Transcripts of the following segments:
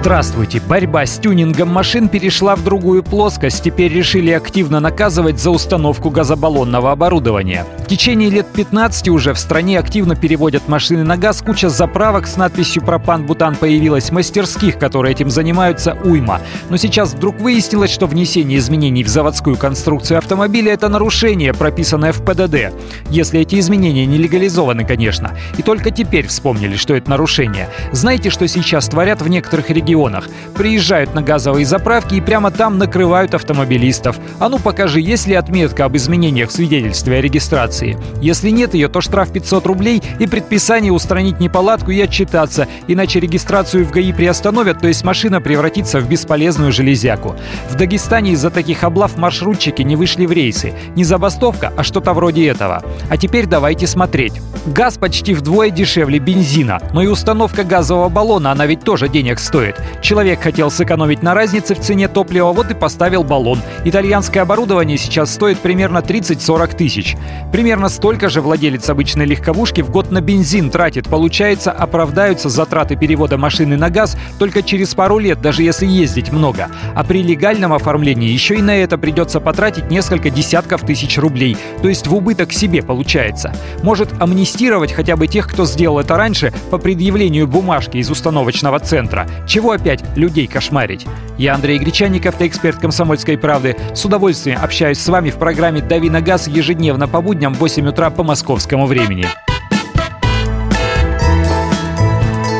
Здравствуйте! Борьба с тюнингом машин перешла в другую плоскость. Теперь решили активно наказывать за установку газобаллонного оборудования. В течение лет 15 уже в стране активно переводят машины на газ. Куча заправок с надписью «Пропан-бутан» появилась, мастерских, которые этим занимаются, уйма. Но сейчас вдруг выяснилось, что внесение изменений в заводскую конструкцию автомобиля – это нарушение, прописанное в ПДД. Если эти изменения не легализованы, конечно. И только теперь вспомнили, что это нарушение. Знаете, что сейчас творят в некоторых регионах регионах. Приезжают на газовые заправки и прямо там накрывают автомобилистов. А ну покажи, есть ли отметка об изменениях в свидетельстве о регистрации. Если нет ее, то штраф 500 рублей и предписание устранить неполадку и отчитаться, иначе регистрацию в ГАИ приостановят, то есть машина превратится в бесполезную железяку. В Дагестане из-за таких облав маршрутчики не вышли в рейсы. Не забастовка, а что-то вроде этого. А теперь давайте смотреть. Газ почти вдвое дешевле бензина, но и установка газового баллона, она ведь тоже денег стоит. Человек хотел сэкономить на разнице в цене топлива, вот и поставил баллон. Итальянское оборудование сейчас стоит примерно 30-40 тысяч. Примерно столько же владелец обычной легковушки в год на бензин тратит. Получается, оправдаются затраты перевода машины на газ только через пару лет, даже если ездить много. А при легальном оформлении еще и на это придется потратить несколько десятков тысяч рублей. То есть в убыток себе получается. Может амнистировать хотя бы тех, кто сделал это раньше по предъявлению бумажки из установочного центра. Чего опять людей кошмарить? Я Андрей Гречанников, эксперт «Комсомольской правды». С удовольствием общаюсь с вами в программе «Дави на газ» ежедневно по будням в 8 утра по московскому времени.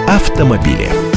Автомобили.